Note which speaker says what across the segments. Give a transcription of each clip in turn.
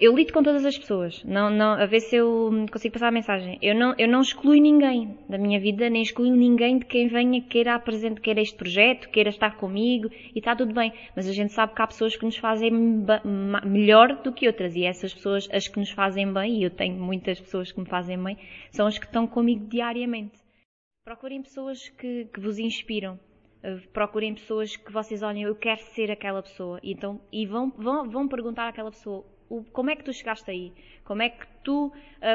Speaker 1: eu lido com todas as pessoas, não, não, a ver se eu consigo passar a mensagem. Eu não, eu não excluo ninguém da minha vida, nem excluo ninguém de quem venha queira apresentar, queira este projeto, queira estar comigo e está tudo bem. Mas a gente sabe que há pessoas que nos fazem melhor do que outras e essas pessoas, as que nos fazem bem, e eu tenho muitas pessoas que me fazem bem, são as que estão comigo diariamente. Procurem pessoas que, que vos inspiram. Uh, procurem pessoas que vocês olhem, eu quero ser aquela pessoa. E, então, e vão, vão, vão perguntar àquela pessoa, o, como é que tu chegaste aí? Como é que tu uh,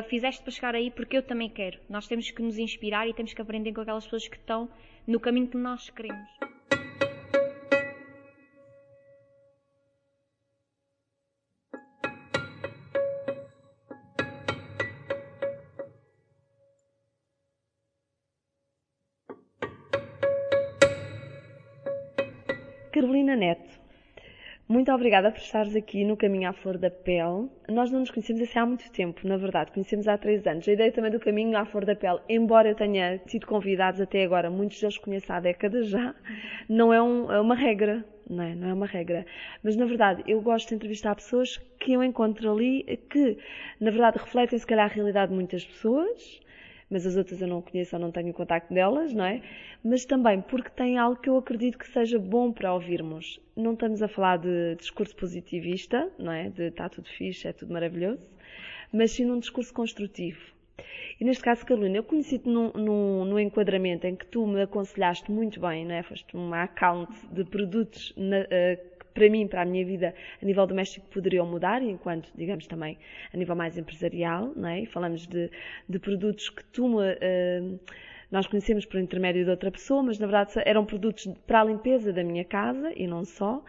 Speaker 1: fizeste para chegar aí? Porque eu também quero. Nós temos que nos inspirar e temos que aprender com aquelas pessoas que estão no caminho que nós queremos.
Speaker 2: Obrigada por estares aqui no Caminho à Flor da Pele. Nós não nos conhecemos assim há muito tempo, na verdade, conhecemos há três anos. A ideia também do Caminho à Flor da Pele, embora eu tenha tido convidados até agora, muitos deles conheço há décadas já, não é, um, é uma regra, não é? Não é uma regra. Mas na verdade, eu gosto de entrevistar pessoas que eu encontro ali que, na verdade, refletem se calhar a realidade de muitas pessoas, mas as outras eu não conheço ou não tenho contacto delas, não é? Mas também porque tem algo que eu acredito que seja bom para ouvirmos. Não estamos a falar de discurso positivista, não é? De está tudo fixe, é tudo maravilhoso, mas sim num discurso construtivo. E neste caso, Carolina, eu conheci-te num, num, num, enquadramento em que tu me aconselhaste muito bem, não é? Foste uma account de produtos na, uh, para mim, para a minha vida, a nível doméstico, poderiam mudar, enquanto, digamos, também a nível mais empresarial, não é? Falamos de, de produtos que tu me. Uh, nós conhecemos por intermédio de outra pessoa, mas na verdade eram produtos para a limpeza da minha casa e não só,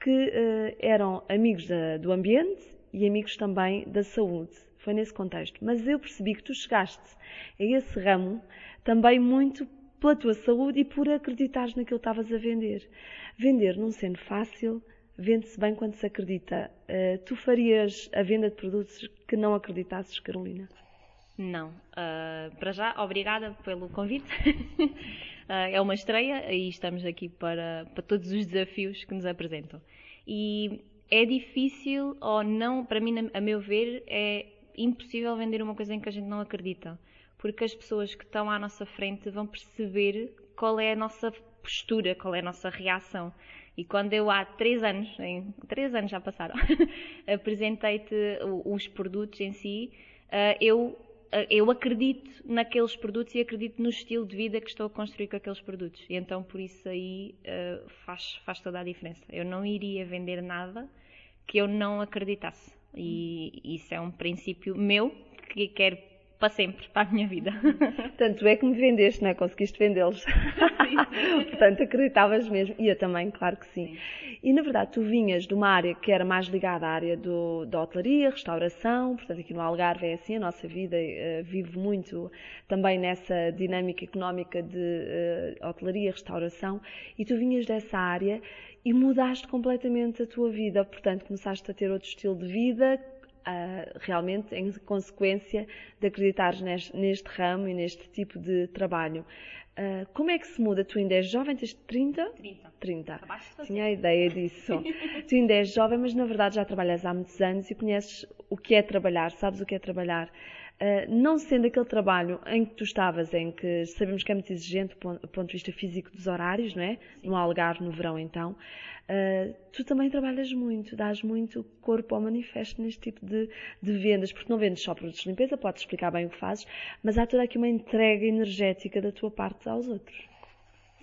Speaker 2: que uh, eram amigos da, do ambiente e amigos também da saúde. Foi nesse contexto. Mas eu percebi que tu chegaste a esse ramo também muito pela tua saúde e por acreditares naquilo que estavas a vender. Vender não sendo fácil, vende-se bem quando se acredita. Uh, tu farias a venda de produtos que não acreditasses, Carolina?
Speaker 1: Não. Uh, para já, obrigada pelo convite. uh, é uma estreia e estamos aqui para, para todos os desafios que nos apresentam. E é difícil, ou não, para mim, a meu ver, é impossível vender uma coisa em que a gente não acredita porque as pessoas que estão à nossa frente vão perceber qual é a nossa postura, qual é a nossa reação. E quando eu há três anos, em três anos já passaram, apresentei-te os produtos em si, eh, eu, eh, eu acredito naqueles produtos e acredito no estilo de vida que estou a construir com aqueles produtos. E então por isso aí eh, faz, faz toda a diferença. Eu não iria vender nada que eu não acreditasse. E isso é um princípio meu que quero para sempre, para a minha vida.
Speaker 2: Tanto é que me vendeste, não é? Conseguiste vendê-los. Portanto, acreditavas mesmo. E eu também, claro que sim. sim. E na verdade, tu vinhas de uma área que era mais ligada à área do, da hotelaria, restauração. Portanto, aqui no Algarve é assim, a nossa vida uh, vive muito também nessa dinâmica económica de uh, hotelaria, restauração. E tu vinhas dessa área e mudaste completamente a tua vida. Portanto, começaste a ter outro estilo de vida uh, realmente em consequência de acreditares neste, neste, ramo e neste tipo de trabalho. Uh, como é que se muda? Tu ainda és jovem, tens 30?
Speaker 1: 30.
Speaker 2: 30. Tinha a ideia disso. tu ainda és jovem, mas na verdade já trabalhas há muitos anos e conheces o que é trabalhar, sabes o que é trabalhar. Uh, não sendo aquele trabalho em que tu estavas, em que sabemos que é muito exigente do ponto de vista físico dos horários, não é? No Algarve, no verão então, Uh, tu também trabalhas muito, dás muito corpo ao manifesto neste tipo de, de, vendas, porque não vendes só produtos de limpeza, podes explicar bem o que fazes, mas há toda aqui uma entrega energética da tua parte aos outros.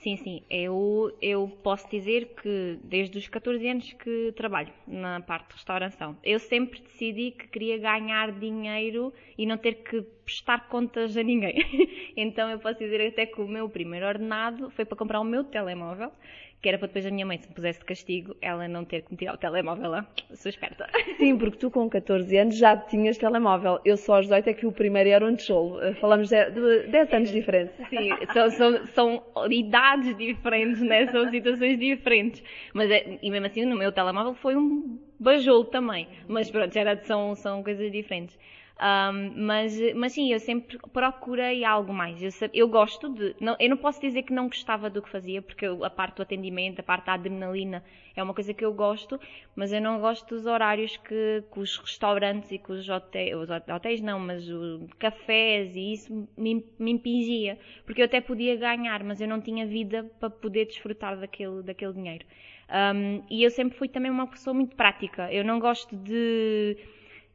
Speaker 1: Sim, sim. Eu, eu posso dizer que desde os 14 anos que trabalho na parte de restauração, eu sempre decidi que queria ganhar dinheiro e não ter que prestar contas a ninguém. então eu posso dizer até que o meu primeiro ordenado foi para comprar o meu telemóvel que era para depois a minha mãe, se me pusesse de castigo, ela não ter que me tirar o telemóvel lá. Sou esperta.
Speaker 2: Sim, porque tu com 14 anos já tinhas telemóvel. Eu só aos 18 é que o primeiro era um tijolo. Eh, falamos de, de 10 anos de diferença.
Speaker 1: Sim, são, são, são, idades diferentes, né? São situações diferentes. Mas, é, e mesmo assim, no meu telemóvel foi um bajolo também. Mas pronto, já era, são, são coisas diferentes. Um, mas, mas sim, eu sempre procurei algo mais. Eu, eu gosto de. Não, eu não posso dizer que não gostava do que fazia, porque eu, a parte do atendimento, a parte da adrenalina é uma coisa que eu gosto, mas eu não gosto dos horários que, que os restaurantes e que os hotéis, os hotéis não, mas os cafés e isso me, me impingia. Porque eu até podia ganhar, mas eu não tinha vida para poder desfrutar daquele, daquele dinheiro. Um, e eu sempre fui também uma pessoa muito prática. Eu não gosto de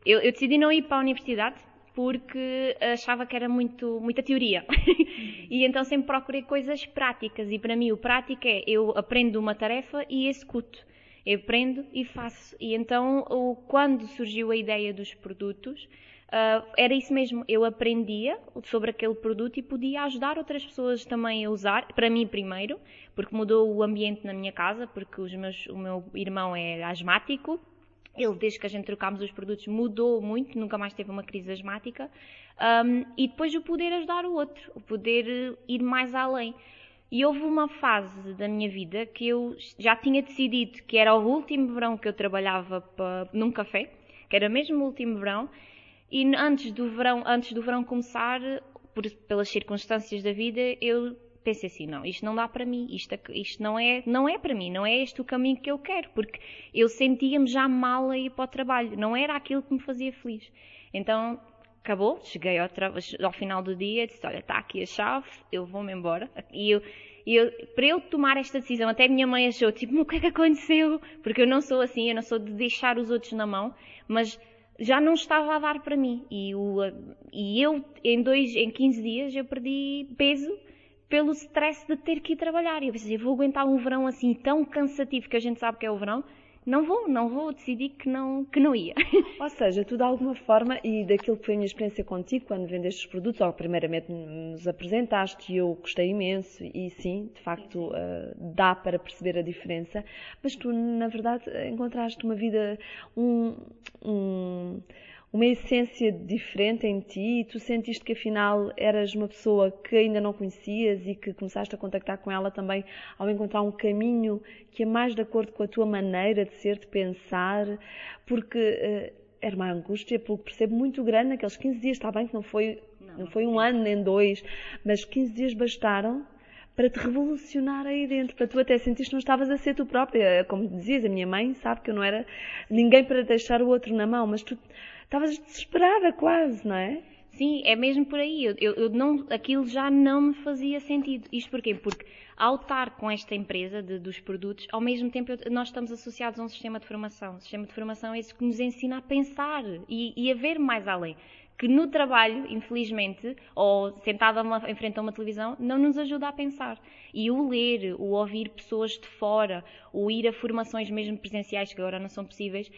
Speaker 1: eu, eu decidi não ir para a universidade porque achava que era muito, muita teoria. e então sempre procurei coisas práticas. E para mim o prático é eu aprendo uma tarefa e executo. Eu aprendo e faço. E então quando surgiu a ideia dos produtos, uh, era isso mesmo. Eu aprendia sobre aquele produto e podia ajudar outras pessoas também a usar. Para mim primeiro, porque mudou o ambiente na minha casa, porque meus, o meu irmão é asmático ele, desde que a gente trocámos os produtos, mudou muito, nunca mais teve uma crise asmática. Um, e depois o poder ajudar o outro, o poder eh, ir mais além. E houve uma fase da minha vida que eu já tinha decidido que era o último verão que eu trabalhava para, num café, que era mesmo o último verão, e antes do verão, antes do verão começar, por, pelas circunstâncias da vida, eu pensei assim, não, isto não dá para mim, isto, isto não, é, não é para mim, não é este o caminho que eu quero, porque eu sentia-me já mal a ir para o trabalho, não era aquilo que me fazia feliz. Então, acabou, cheguei ao, ao final do dia, disse, olha, está aqui a chave, eu vou-me embora. E eu, eu, para eu tomar esta decisão, até a minha mãe achou, tipo, o que é que aconteceu? Porque eu não sou assim, eu não sou de deixar os outros na mão, mas já não estava a dar para mim. E, o, e eu, em, dois, em 15 dias, eu perdi peso pelo stress de ter que ir trabalhar. E eu pensei, vou aguentar um verão assim tão cansativo que a gente sabe que é o verão. Não vou, não vou, decidi que não, que não ia.
Speaker 2: Ou seja, tu de alguma forma, e daquilo que foi a minha experiência contigo, quando vendeste os produtos, ou primeiramente nos apresentaste e eu gostei imenso, e sim, de facto, uh, dá para perceber a diferença, mas tu, na verdade, encontraste uma vida, um, um uma essência diferente em ti e tu sentiste que afinal eras uma pessoa que ainda não conhecias e que começaste a contactar com ela também ao encontrar um caminho que é mais de acordo com a tua maneira de ser, de pensar, porque uh, era uma angústia, pelo que percebo, muito grande naqueles 15 dias. Está bem que não foi, não, não foi um ano nem dois, mas 15 dias bastaram para te revolucionar aí dentro, para tu até sentires que não estavas a ser tu própria. Como dizias, a minha mãe sabe que eu não era ninguém para deixar o outro na mão, mas tu estavas desesperada quase, não é?
Speaker 1: Sim, é mesmo por aí. Eu, eu, eu, não, aquilo já não me fazia sentido. Isto porquê? Porque ao estar com esta empresa de, dos produtos, ao mesmo tempo eu, nós estamos associados a um sistema de formação. O sistema de formação é isso que nos ensina a pensar e, e a ver mais além. Que no trabalho, infelizmente, ou sentada em frente a uma televisão, não nos ajuda a pensar. E o ler, o ouvir pessoas de fora, o ir a formações mesmo presenciais, que agora não são possíveis,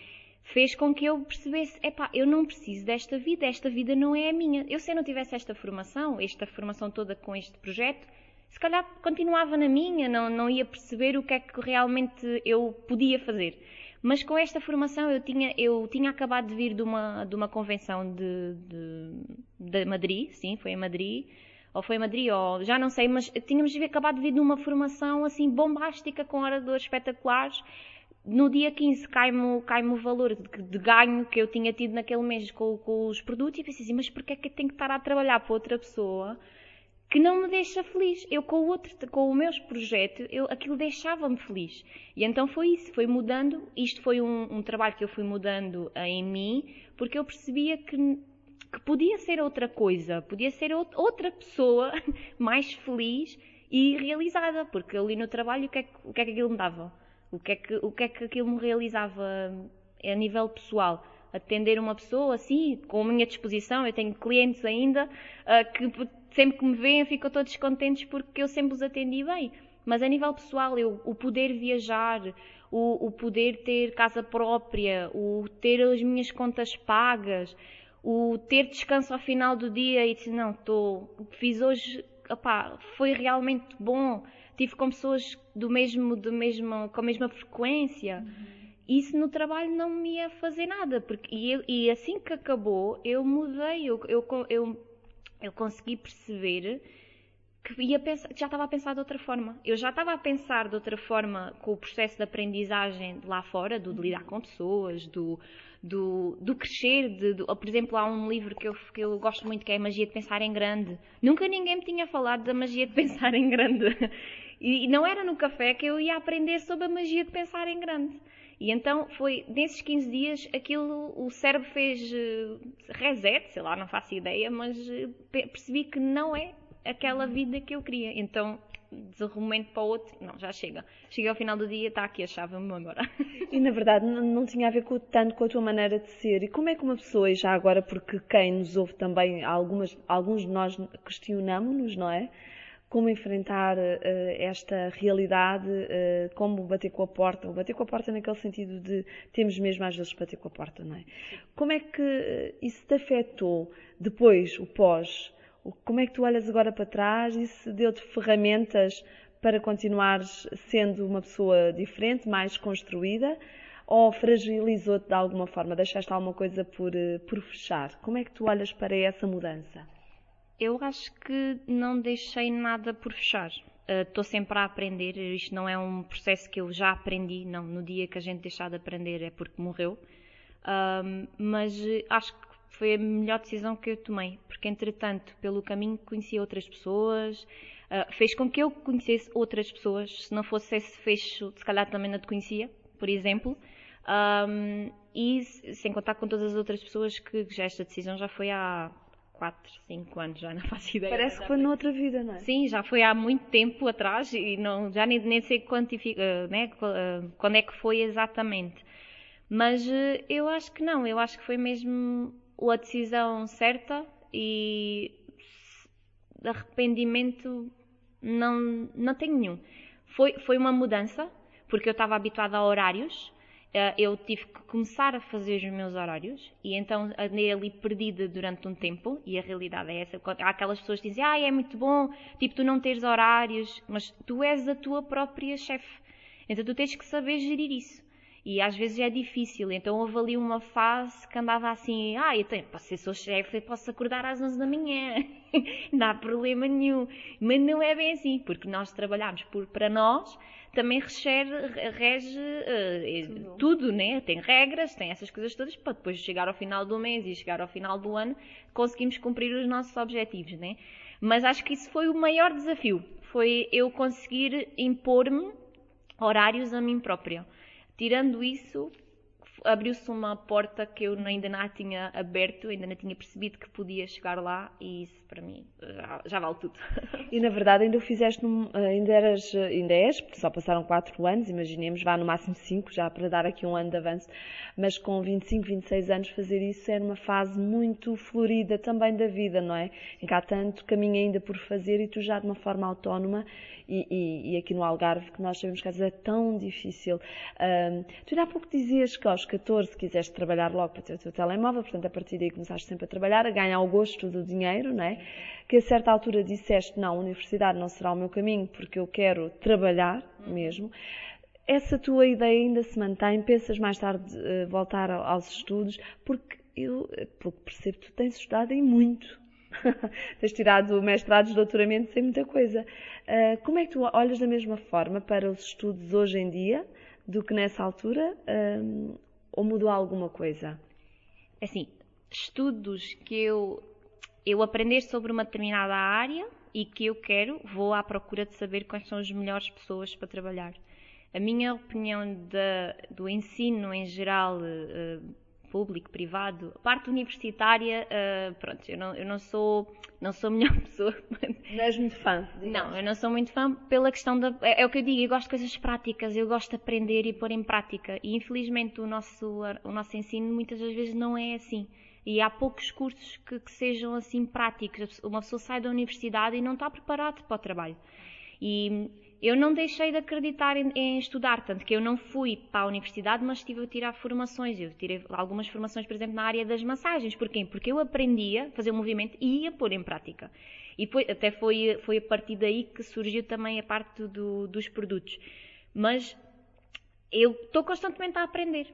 Speaker 1: fez com que eu percebesse, epá, eu não preciso desta vida, esta vida não é a minha. Eu se eu não tivesse esta formação, esta formação toda com este projeto, se calhar continuava na minha, não, não ia perceber o que é que realmente eu podia fazer. Mas com esta formação eu tinha, eu tinha acabado de vir de uma, de uma convenção de, de, de Madrid, sim, foi em Madrid, ou foi em Madrid, ou já não sei, mas tínhamos acabado de vir de uma formação assim bombástica, com oradores espetaculares, no dia 15 cai-me cai o valor de, de, ganho que eu tinha tido naquele mês com, com os produtos e pensei assim, mas porquê é que eu tenho que estar a trabalhar para outra pessoa que não me deixa feliz? Eu com o outro, com o meu projeto, eu, aquilo deixava-me feliz. E então foi isso, foi mudando. Isto foi um, um trabalho que eu fui mudando em mim, porque eu percebia que, que podia ser outra coisa, podia ser outra pessoa mais feliz e realizada, porque ali no trabalho o que é, o que, é que aquilo me dava? O que é que, o que, é que aquilo me realizava a nível pessoal? Atender uma pessoa assim, com a minha disposição. Eu tenho clientes ainda uh, que sempre que me veem ficam todos contentes porque eu sempre os atendi bem. Mas a nível pessoal, eu, o poder viajar, o, o poder ter casa própria, o ter as minhas contas pagas, o ter descanso ao final do dia e dizer, não, tô, fiz hoje, opá, foi realmente bom tive com pessoas do mesmo, do mesmo, com a mesma frequência. Uhum. Isso no trabalho não me ia fazer nada. Porque, e, eu, e assim que acabou, eu mudei. Eu, eu, eu, eu consegui perceber que ia pensar, já estava a pensar de outra forma. Eu já estava a pensar de outra forma com o processo de aprendizagem lá fora, do de lidar com pessoas, do, do, do crescer. De, do, por exemplo, há um livro que eu, que eu gosto muito que é a Magia de Pensar em Grande. Nunca ninguém me tinha falado da magia de pensar em grande. E não era no café que eu ia aprender sobre a magia de pensar em grande. E então foi, nesses 15 dias, aquilo, o cérebro fez eh, reset, sei lá, não faço ideia, mas eh, percebi que não é aquela vida que eu queria. Então, de um momento para o outro, não, já chega. Cheguei ao final do dia, está aqui a chave, vamos agora.
Speaker 2: E na verdade não, não tinha a ver com, tanto com a tua maneira de ser. E como é que uma pessoa, e já agora, porque quem nos ouve também, algumas, alguns de nós questionamos-nos, não é? Como enfrentar uh, esta realidade, uh, como bater com a porta, ou bater com a porta naquele sentido de temos mesmo às vezes bater com a porta, não é? Como é que uh, isso te afetou depois, o pós? Como é que tu olhas agora para trás se deu-te ferramentas para continuares sendo uma pessoa diferente, mais construída? Ou fragilizou-te de alguma forma? Deixaste alguma coisa por, eh, por fechar? Como é que tu olhas para essa mudança?
Speaker 1: Eu acho que não deixei nada por fechar. Estou uh, sempre a aprender. Isto não é um processo que eu já aprendi. Não, no dia que a gente deixar de aprender é porque morreu. Uh, mas acho que foi a melhor decisão que eu tomei, porque entretanto, pelo caminho, conheci outras pessoas, uh, fez com que eu conhecesse outras pessoas. Se não fosse esse fecho, se calhar também não te conhecia, por exemplo. Um, e sem contar com todas as outras pessoas que já esta decisão já foi há 4, 5 anos, já não faço ideia.
Speaker 2: Parece que foi noutra vida, não é?
Speaker 1: Sim, já foi há muito tempo atrás e não, já nem, nem sei quantifica, né, quando é que foi exatamente. Mas eh, eu acho que não, eu acho que foi mesmo a decisão certa e arrependimento não, não tenho nenhum. Foi, foi uma mudança, porque eu estava habituada a horários, eh, eu tive que começar a fazer os meus horários e então andei ali perdida durante um tempo e a realidade é essa. Há aquelas pessoas que dizem, ah, é muito bom, tipo, tu não teres horários, mas tu és a tua própria chefe. Então tu tens que saber gerir isso. E às vezes é difícil, então houve ali uma fase que andava assim, ah, eu tenho, posso ser seu chefe, posso acordar às 11 da manhã, não há problema nenhum. Mas não é bem assim, porque nós trabalhamos por, para nós, também rege uh, tudo. tudo, né? Tem regras, tem essas coisas todas, para depois chegar ao final do mês e chegar ao final do ano, conseguimos cumprir os nossos objetivos, né? Mas acho que isso foi o maior desafio, foi eu conseguir impor-me horários a mim própria. Tirando isso, abriu-se uma porta que eu ainda não tinha aberto, ainda não tinha percebido que podia chegar lá e isso para mim já, já vale tudo.
Speaker 2: E na verdade ainda o fizeste, num, ainda eras, ainda és, porque só passaram 4 anos, imaginemos, vá no máximo 5 já para dar aqui um ano de avanço, mas com 25, 26 anos fazer isso era uma fase muito florida também da vida, não é? Em que há tanto caminho ainda por fazer e tu já de uma forma autónoma e, e, e, aqui no Algarve, que nós sabemos que às vezes é tão difícil. Um, tu ainda há pouco dizias que aos 14 quiseste trabalhar logo para ter o teu telemóvel, portanto a partir daí começaste sempre a trabalhar, a ganhar o gosto do dinheiro, não é? Que a certa altura disseste, não, a universidade não será o meu caminho porque eu quero trabalhar mesmo. Essa tua ideia ainda se mantém? Pensas mais tarde uh, voltar aos estudos? Porque eu, pelo que percebo, tu tens estudado em muito. tens tirado mestrados, doutoramentos em muita coisa. Uh, como é que tu olhas da mesma forma para os estudos hoje em dia do que nessa altura? Uh, ou mudou alguma coisa?
Speaker 1: É assim, estudos que eu, eu aprender sobre uma determinada área e que eu quero, vou à procura de saber quais são as melhores pessoas para trabalhar. A minha opinião do ensino em geral, uh, público, privado, a parte universitária, uh, pronto, eu não, eu não sou não sou a melhor pessoa.
Speaker 2: Não és muito fã?
Speaker 1: Digamos. Não, eu não sou muito fã pela questão da. É, é, o que eu digo, eu gosto de coisas práticas, eu gosto de aprender e pôr em prática. E infelizmente o nosso, o nosso ensino muitas das vezes não é assim. E há poucos cursos que, que sejam assim práticos. Uma pessoa sai da universidade e não está preparada para o trabalho. E eu não deixei de acreditar em, em, estudar, tanto que eu não fui para a universidade, mas estive a tirar formações. Eu tirei algumas formações, por exemplo, na área das massagens. Porquê? Porque eu aprendia a fazer o movimento e ia pôr em prática. E foi, até foi, foi a partir daí que surgiu também a parte do, dos produtos. Mas eu estou constantemente a aprender.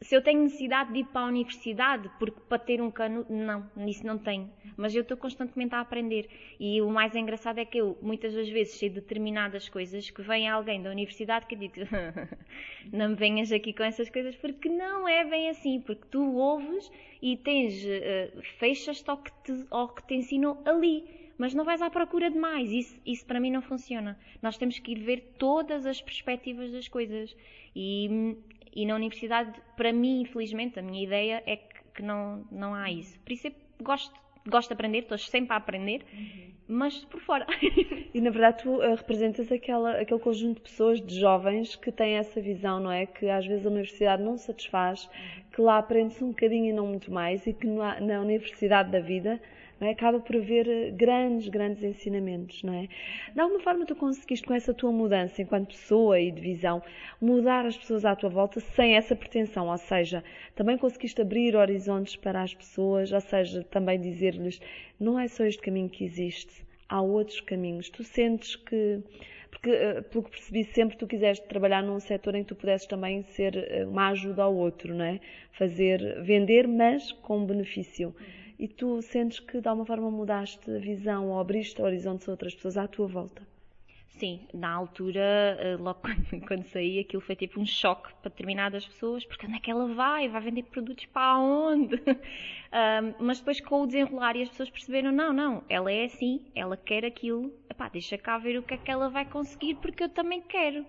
Speaker 1: Se eu tenho necessidade de ir para a universidade porque para ter um canudo, não, isso não tenho. Mas eu estou constantemente a aprender. E o mais engraçado é que eu, muitas das vezes, sei determinadas coisas que vem alguém da universidade que diz não me venhas aqui com essas coisas, porque não é bem assim. Porque tu ouves e tens, uh, fechas-te ao ao que te ensinou ali. Mas não vais à procura de mais. Isso, isso para mim não funciona. Nós temos que ir ver todas as perspectivas das coisas. E e na universidade, para mim, infelizmente, a minha ideia é que, que não, não há isso. Por isso eu gosto, gosto de aprender, estou sempre a aprender, uhum. mas por fora.
Speaker 2: E na verdade tu uh, representas aquela, aquele conjunto de pessoas, de jovens, que têm essa visão, não é? Que às vezes a universidade não satisfaz, que lá aprende-se um bocadinho e não muito mais, e que na, na universidade da vida é? acaba por haver eh, grandes, grandes ensinamentos, não é? De alguma forma tu conseguiste com essa tua mudança enquanto pessoa e de visão mudar as pessoas à tua volta sem essa pretensão, ou seja, também conseguiste abrir horizontes para as pessoas, ou seja, também dizer-lhes não é só este caminho que existe, há outros caminhos. Tu sentes que porque, eh, pelo que percebi, sempre tu quiseste trabalhar num setor em que tu pudesses também ser eh, uma ajuda ao outro, não é? Fazer, vender, mas com benefício e tu sentes que de alguma forma mudaste a visão ou abriste horizontes a outras pessoas à tua volta?
Speaker 1: Sim, na altura, eh, logo quando, quando saí, aquilo foi tipo um choque para determinadas pessoas, porque onde é que ela vai? Vai vender produtos para onde? um, mas depois com o desenrolar e as pessoas perceberam, não, não, ela é assim, ela quer aquilo, epá, deixa cá ver o que é que ela vai conseguir, porque eu também quero.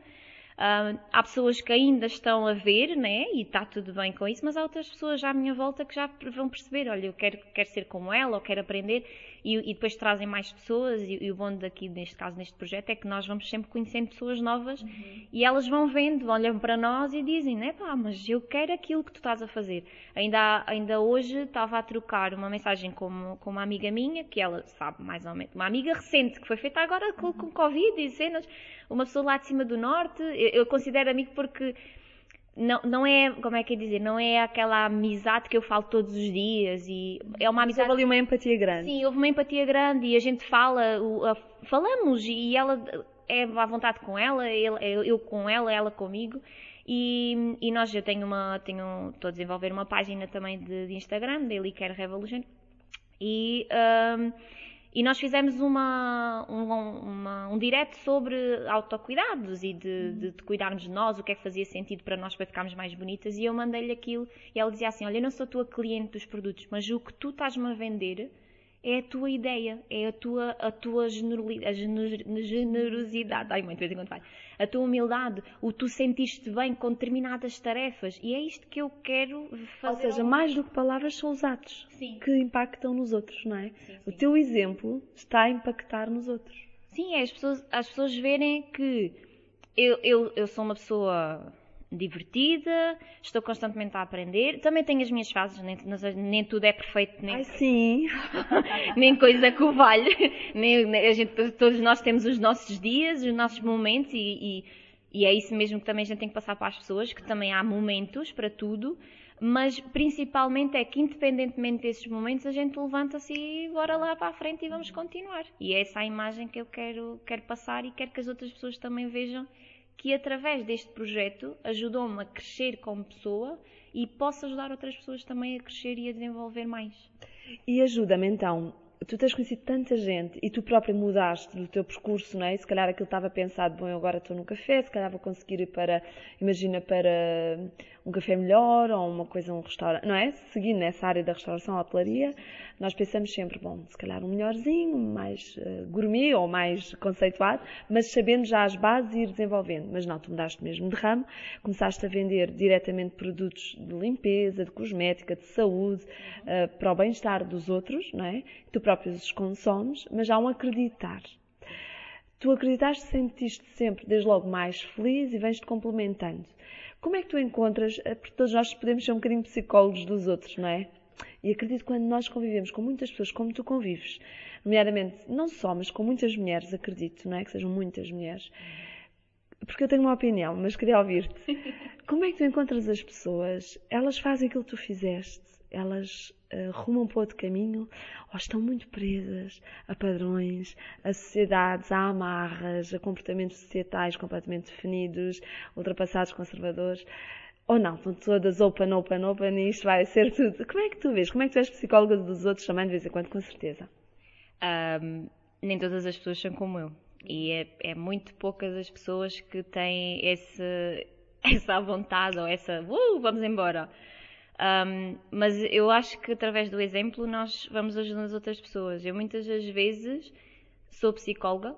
Speaker 1: Uh, há pessoas que ainda estão a ver, né? E está tudo bem com isso, mas há outras pessoas à minha volta que já vão perceber: olha, eu quero, quero ser como ela, ou quero aprender, e, e depois trazem mais pessoas. E, e, o bom daqui, neste caso, neste projeto, é que nós vamos sempre conhecendo pessoas novas uhum. e elas vão vendo, olham para nós e dizem: né, pá, mas eu quero aquilo que tu estás a fazer. Ainda, ainda hoje estava a trocar uma mensagem com, com uma amiga minha, que ela sabe mais ou menos, uma amiga recente, que foi feita agora com, com Covid e cenas uma pessoa lá de cima do norte, eu, eu considero amigo porque não, não é, como é que é dizer, não é aquela amizade que eu falo todos os dias e é uma amizade...
Speaker 2: Houve ali uma empatia grande.
Speaker 1: Sim, houve uma empatia grande e a gente fala, falamos e ela é à vontade com ela, eu, eu com ela, ela comigo e, e nós, eu tenho uma, tenho, estou a desenvolver uma página também de, de Instagram, Daily Care Revolution e... Um, e nós fizemos uma, um, uma, um direto sobre autocuidados e de, de, de, cuidarmos de nós, o que é que fazia sentido para nós para ficarmos mais bonitas. E eu mandei-lhe aquilo e ela dizia assim: Olha, eu não sou tua cliente dos produtos, mas o que tu estás-me a vender é a tua ideia, é a tua, a tua generosidade. Ai, de vez em quando vai. A tua humildade, o tu sentiste bem com determinadas tarefas. E é isto que eu quero fazer.
Speaker 2: Ou seja, mais do que palavras são os atos sim. que impactam nos outros, não é? Sim, sim. O teu exemplo está a impactar nos outros.
Speaker 1: Sim, é as pessoas, as pessoas verem que eu, eu, eu sou uma pessoa divertida, estou constantemente a aprender. Também tenho as minhas fases, nem, nem tudo é perfeito, nem,
Speaker 2: Ai, sim.
Speaker 1: nem coisa que o valha. Nem, a gente, todos nós temos os nossos dias, os nossos momentos e, e, e, é isso mesmo que também a gente tem que passar para as pessoas, que também há momentos para tudo. Mas principalmente é que, independentemente desses momentos, a gente levanta-se e bora lá para a frente e vamos continuar. E é essa a imagem que eu quero, quero passar e quero que as outras pessoas também vejam que através deste projeto ajudou-me a crescer como pessoa e posso ajudar outras pessoas também a crescer e a desenvolver mais.
Speaker 2: E ajuda-me então, tu tens conhecido tanta gente e tu própria mudaste do teu percurso, não é? Se calhar aquilo estava pensado, bom, eu agora estou no café, se calhar vou conseguir ir para, imagina, para um café melhor ou uma coisa, um restaurante, não é? Seguindo nessa área da restauração, hotelaria, nós pensamos sempre, bom, se calhar um melhorzinho, mais uh, gourmet ou mais conceituado, mas sabendo já as bases e ir desenvolvendo. Mas não, tu mudaste mesmo de ramo, começaste a vender diretamente produtos de limpeza, de cosmética, de saúde, uh, para o bem-estar dos outros, não é? Tu próprio os consomes, mas há um acreditar. Tu acreditaste, sentiste sempre, desde logo, mais feliz e vens-te complementando. Como é que tu encontras, eh, porque todos nós podemos ser um bocadinho psicólogos dos outros, não é? E acredito que quando nós convivemos com muitas pessoas como tu convives, nomeadamente não só, mas com muitas mulheres, acredito, não é? Que sejam muitas mulheres. Porque eu tenho uma opinião, mas queria ouvir-te. Como é que tu encontras as pessoas? Elas fazem aquilo que tu fizeste? Elas uh, rumam para outro caminho? Ou estão muito presas a padrões, a sociedades, a amarras, a comportamentos societais completamente definidos, ultrapassados, conservadores? Ou não, estão todas open, open, open e isto vai ser tudo. Como é que tu vês? Como é que tu és psicóloga dos outros também de vez em quando, com certeza?
Speaker 1: Um, nem todas as pessoas são como eu. E é, é muito poucas as pessoas que têm esse, essa vontade ou essa, uh, vamos embora. Um, mas eu acho que através do exemplo nós vamos ajudando as outras pessoas. Eu muitas das vezes sou psicóloga,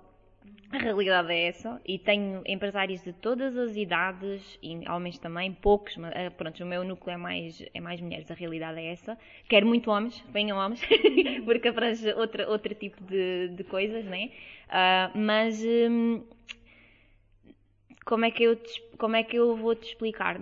Speaker 1: a realidade é essa, e tenho empresários de todas as idades, e homens também, poucos, mas ah, pronto, o meu núcleo é mais, é mais mulheres, a realidade é essa. Quero muito homens, venham homens, porque abrange outra, outro tipo de, de coisas, né? Uh, mas hum, como, é que eu como é que eu vou te explicar?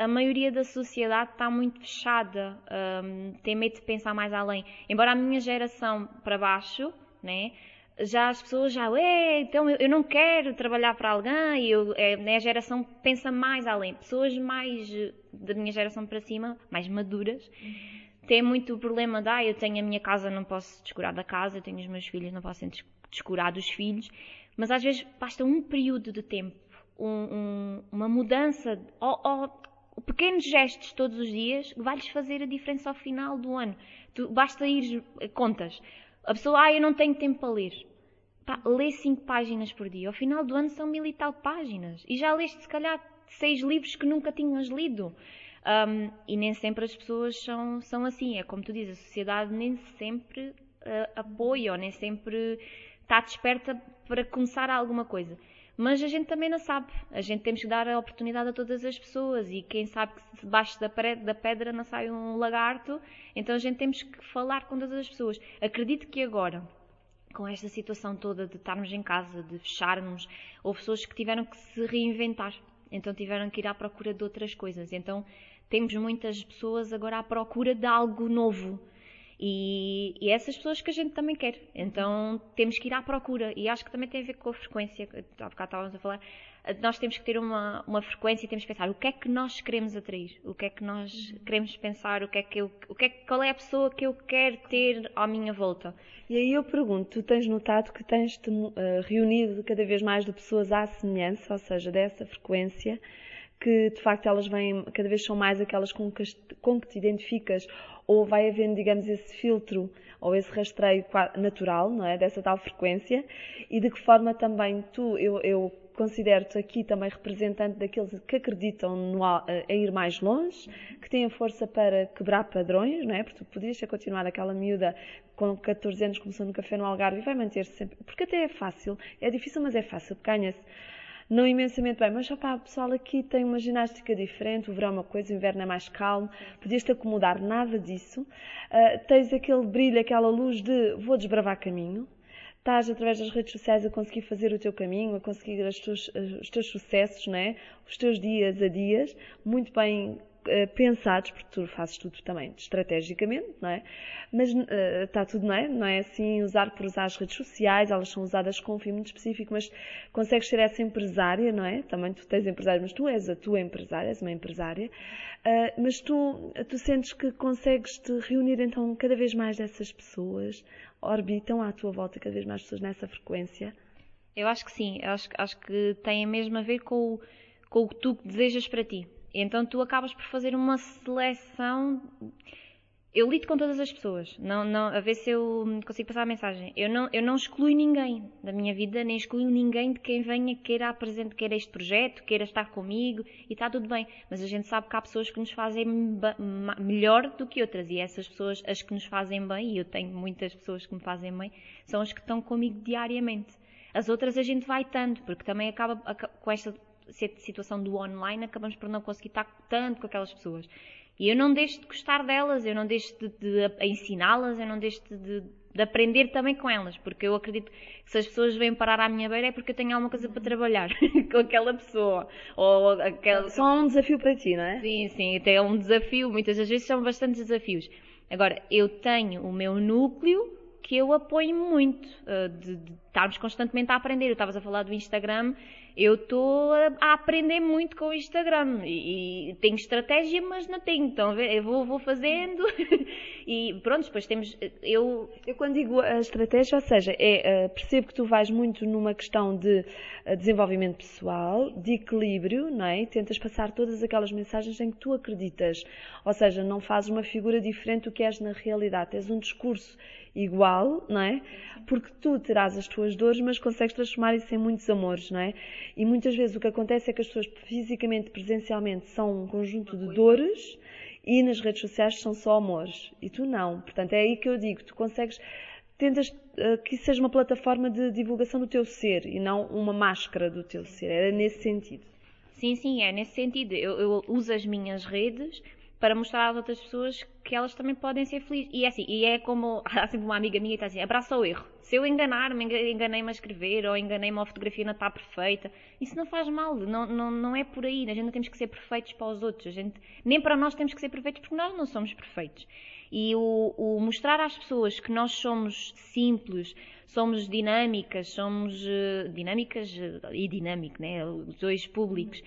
Speaker 1: A maioria da sociedade está muito fechada, um, tem medo de pensar mais além. Embora a minha geração para baixo, né, já as pessoas já, então eu, não quero trabalhar para alguém, eu, é, né, a geração pensa mais além. Pessoas mais da minha geração para cima, mais maduras, têm muito o problema de, ah, eu tenho a minha casa, não posso descurar da casa, eu tenho os meus filhos, não posso descurar dos filhos. Mas às vezes basta um período de tempo, um, um, uma mudança, ou, ou pequenos gestos todos os dias vai-lhes fazer a diferença ao final do ano. Tu, basta ir contas. A pessoa, ah, eu não tenho tempo para ler. Pá, lê 5 páginas por dia. Ao final do ano são mil e tal páginas. E já leste, se calhar, seis livros que nunca tinhas lido. Um, e nem sempre as pessoas são, são assim. É como tu dizes, a sociedade nem sempre uh, apoia ou nem sempre está desperta para começar alguma coisa. Mas a gente também não sabe. A gente temos que dar a oportunidade a todas as pessoas. E quem sabe que debaixo da, pedra não sai um lagarto, então a gente temos que falar com todas as pessoas. Acredito que agora, com esta situação toda de estarmos em casa, de fecharmos, houve pessoas que tiveram que se reinventar. Então tiveram que ir à procura de outras coisas. Então temos muitas pessoas agora à procura de algo novo. E, e essas pessoas que a gente também quer. Então temos que ir à procura. E acho que também tem a ver com a frequência. Há bocado estávamos a falar. Nós temos que ter uma, uma frequência e temos que pensar o que é que nós queremos atrair, o que é que nós queremos pensar, o que é que eu, o que é, qual é a pessoa que eu quero ter à minha volta.
Speaker 2: E aí eu pergunto, tu tens notado que tens-te uh, reunido cada vez mais de pessoas à semelhança, ou seja, dessa frequência, que de facto elas vêm, cada vez são mais aquelas com que, com que te identificas ou vai havendo, digamos, esse filtro ou esse rastreio natural, não é? Dessa tal frequência e de que forma também tu, eu, eu considero-te aqui também representante daqueles que acreditam no, a, a, ir mais longe, que têm força para quebrar padrões, não é? Porque tu podias ter continuado aquela miúda com 14 anos, começou no café no Algarve e vai manter-se sempre. Porque até é fácil, é difícil, mas é fácil, ganha-se não imensamente bem, mas o pessoal aqui tem uma ginástica diferente, o verão é uma coisa, o inverno é mais calmo, podias-te acomodar, nada disso. Uh, tens aquele brilho, aquela luz de vou desbravar caminho, estás através das redes sociais a conseguir fazer o teu caminho, a conseguir teus, os teus sucessos, né? os teus dias a dias, muito bem pensados, porque tu fazes tudo também estrategicamente, não é? Mas uh, está tudo, não é? Não é assim usar por usar as redes sociais, elas são usadas com um fim muito específico, mas consegues ser essa empresária, não é? Também tu tens empresário, mas tu és a tua empresária, és uma empresária, uh, mas tu, tu sentes que consegues te reunir então cada vez mais dessas pessoas, orbitam à tua volta cada vez mais pessoas nessa frequência?
Speaker 1: Eu acho que sim, acho, acho que tem mesmo a ver com o, com o que tu desejas para ti. Então tu acabas por fazer uma seleção. Eu lido com todas as pessoas, não, não, a ver se eu consigo passar a mensagem. Eu não, eu não excluo ninguém da minha vida, nem excluo ninguém de quem venha queira apresentar, queira este projeto, queira estar comigo e está tudo bem. Mas a gente sabe que há pessoas que nos fazem melhor do que outras e essas pessoas, as que nos fazem bem, e eu tenho muitas pessoas que me fazem bem, são as que estão comigo diariamente. As outras a gente vai tanto, porque também acaba com esta situação do online, acabamos por não conseguir estar tanto com aquelas pessoas. E eu não deixo de gostar delas, eu não deixo de, de, de ensiná-las, eu não deixo de, de, aprender também com elas, porque eu acredito que se as pessoas vêm parar à minha beira é porque eu tenho alguma coisa para trabalhar com aquela pessoa. Ou aquela...
Speaker 2: Só um desafio para ti, não é?
Speaker 1: Sim, sim, até é um desafio, muitas das vezes são bastantes desafios. Agora, eu tenho o meu núcleo que eu apoio muito, uh, de, estarmos constantemente a aprender. Eu estavas a falar do Instagram, eu estou a aprender muito com o Instagram e, e, tenho estratégia, mas não tenho. Então eu vou, vou fazendo e pronto, depois temos. Eu...
Speaker 2: eu quando digo a estratégia, ou seja, é, uh, percebo que tu vais muito numa questão de uh, desenvolvimento pessoal, de equilíbrio, não é? Tentas passar todas aquelas mensagens em que tu acreditas. Ou seja, não fazes uma figura diferente do que és na realidade. Tens um discurso igual, não é? Porque tu terás as tuas dores, mas consegues transformar isso em muitos amores, não é? E muitas vezes o que acontece é que as pessoas fisicamente, presencialmente, são um conjunto de dores e nas redes sociais são só amores. E tu não. Portanto, é aí que eu digo, tu consegues tentas uh, que isso seja uma plataforma de divulgação do teu ser e não uma máscara do teu ser. Era nesse sentido.
Speaker 1: Sim, sim, é nesse sentido. Eu, eu uso as minhas redes para mostrar às outras pessoas que elas também podem ser felizes. E é assim, e é como há sempre uma amiga minha que está assim, abraça o erro. Se eu enganar-me, enganei-me a escrever ou enganei-me a fotografia não está perfeita, isso não faz mal, não, não, não é por aí. A gente não temos que ser perfeitos para os outros, a gente, nem para nós temos que ser perfeitos porque nós não somos perfeitos. E o, o mostrar às pessoas que nós somos simples, somos dinâmicas, somos uh, dinâmicas uh, e dinâmico, né? os dois públicos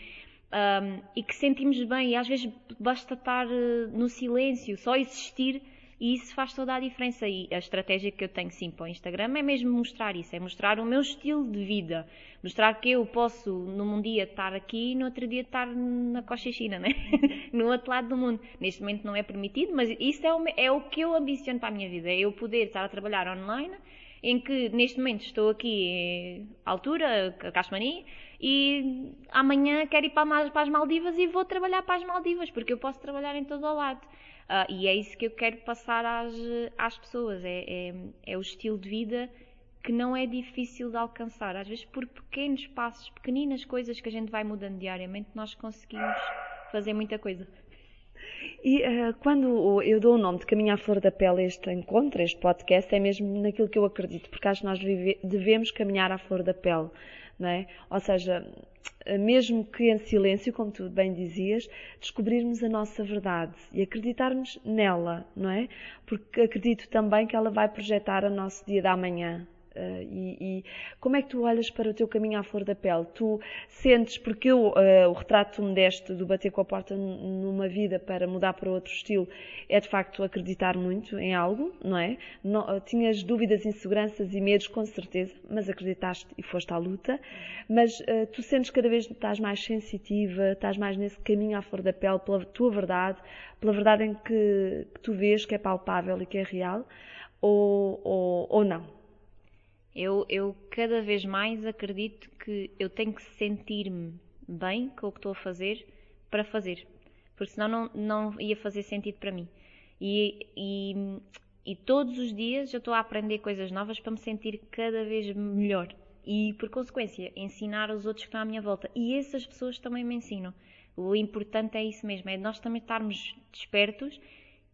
Speaker 1: um, e que sentimos bem, e às vezes basta estar uh, no silêncio, só existir, e isso faz toda a diferença. E a estratégia que eu tenho sim para o Instagram é mesmo mostrar isso, é mostrar o meu estilo de vida, mostrar que eu posso num dia estar aqui e no outro dia estar na Cochichina, né? no outro lado do mundo. Neste momento não é permitido, mas isso é o, é o que eu ambiciono para a minha vida, é eu poder estar a trabalhar online, em que neste momento estou aqui à altura, a Casmani, e amanhã quero ir para, as Maldivas e vou trabalhar para as Maldivas, porque eu posso trabalhar em todo o lado. Uh, e é isso que eu quero passar às, às pessoas, é, é, é, o estilo de vida que não é difícil de alcançar. Às vezes, por pequenos passos, pequeninas coisas que a gente vai mudando diariamente, nós conseguimos fazer muita coisa.
Speaker 2: E uh, quando eu dou o nome de Caminho à Flor da Pele a este encontro, a este podcast, é mesmo naquilo que eu acredito, porque acho que nós devemos caminhar à flor da pele não é? Ou seja, mesmo que em silêncio, como tu bem dizias, descobrirmos a nossa verdade e acreditarmos nela, não é? Porque acredito também que ela vai projetar o nosso dia da manhã, Uh, e, e, como é que tu olhas para o teu caminho à flor da pele? Tu sentes, porque eu, uh, o retrato que me deste do bater com a porta numa vida para mudar para outro estilo é de facto acreditar muito em algo, não é? Não, uh, tinhas dúvidas, inseguranças e medos, com certeza, mas acreditaste e foste à luta. Mas tu sentes cada vez que estás mais sensitiva, estás mais nesse caminho à flor da pele pela tua verdade, pela verdade em que, que tu vês que é palpável e que é real, ou, ou, ou não?
Speaker 1: Eu, eu cada vez mais acredito que eu tenho que sentir-me bem com o que estou a fazer para fazer, porque senão não, não ia fazer sentido para mim. E, e, e todos os dias eu estou a aprender coisas novas para me sentir cada vez melhor e, por consequência, ensinar os outros que estão à minha volta. E essas pessoas também me ensinam. O importante é isso mesmo, é nós também estarmos despertos